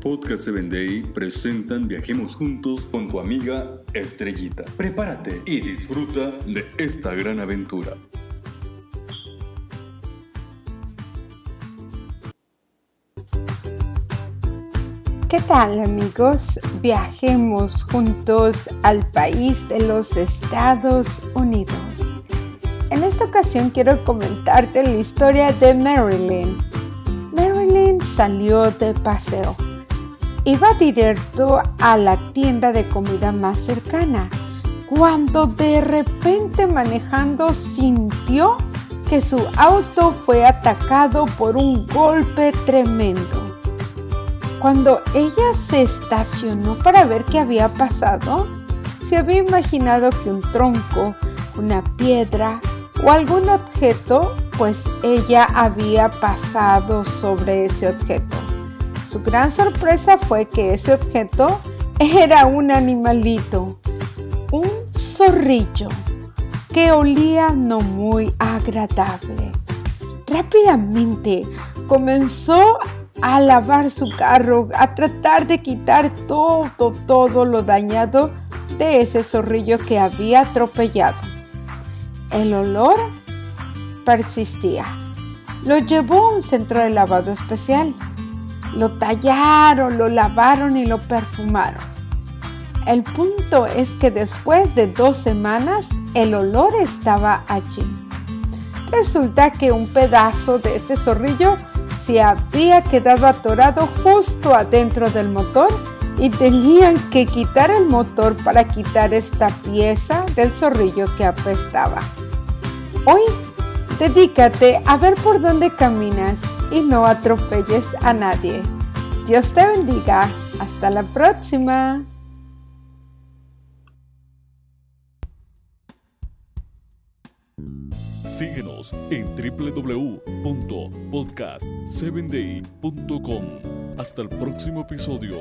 Podcast 7 Day presentan Viajemos Juntos con tu amiga Estrellita. Prepárate y disfruta de esta gran aventura. ¿Qué tal amigos? Viajemos juntos al país de los Estados Unidos. En esta ocasión quiero comentarte la historia de Marilyn. Marilyn salió de paseo. Iba directo a la tienda de comida más cercana cuando de repente manejando sintió que su auto fue atacado por un golpe tremendo. Cuando ella se estacionó para ver qué había pasado, se había imaginado que un tronco, una piedra o algún objeto, pues ella había pasado sobre ese objeto. Su gran sorpresa fue que ese objeto era un animalito, un zorrillo, que olía no muy agradable. Rápidamente comenzó a lavar su carro, a tratar de quitar todo, todo lo dañado de ese zorrillo que había atropellado. El olor persistía. Lo llevó a un centro de lavado especial. Lo tallaron, lo lavaron y lo perfumaron. El punto es que después de dos semanas el olor estaba allí. Resulta que un pedazo de este zorrillo se había quedado atorado justo adentro del motor y tenían que quitar el motor para quitar esta pieza del zorrillo que apestaba. Hoy, dedícate a ver por dónde caminas y no atropelles a nadie. Dios te bendiga. Hasta la próxima. Síguenos en www.podcast7day.com. Hasta el próximo episodio.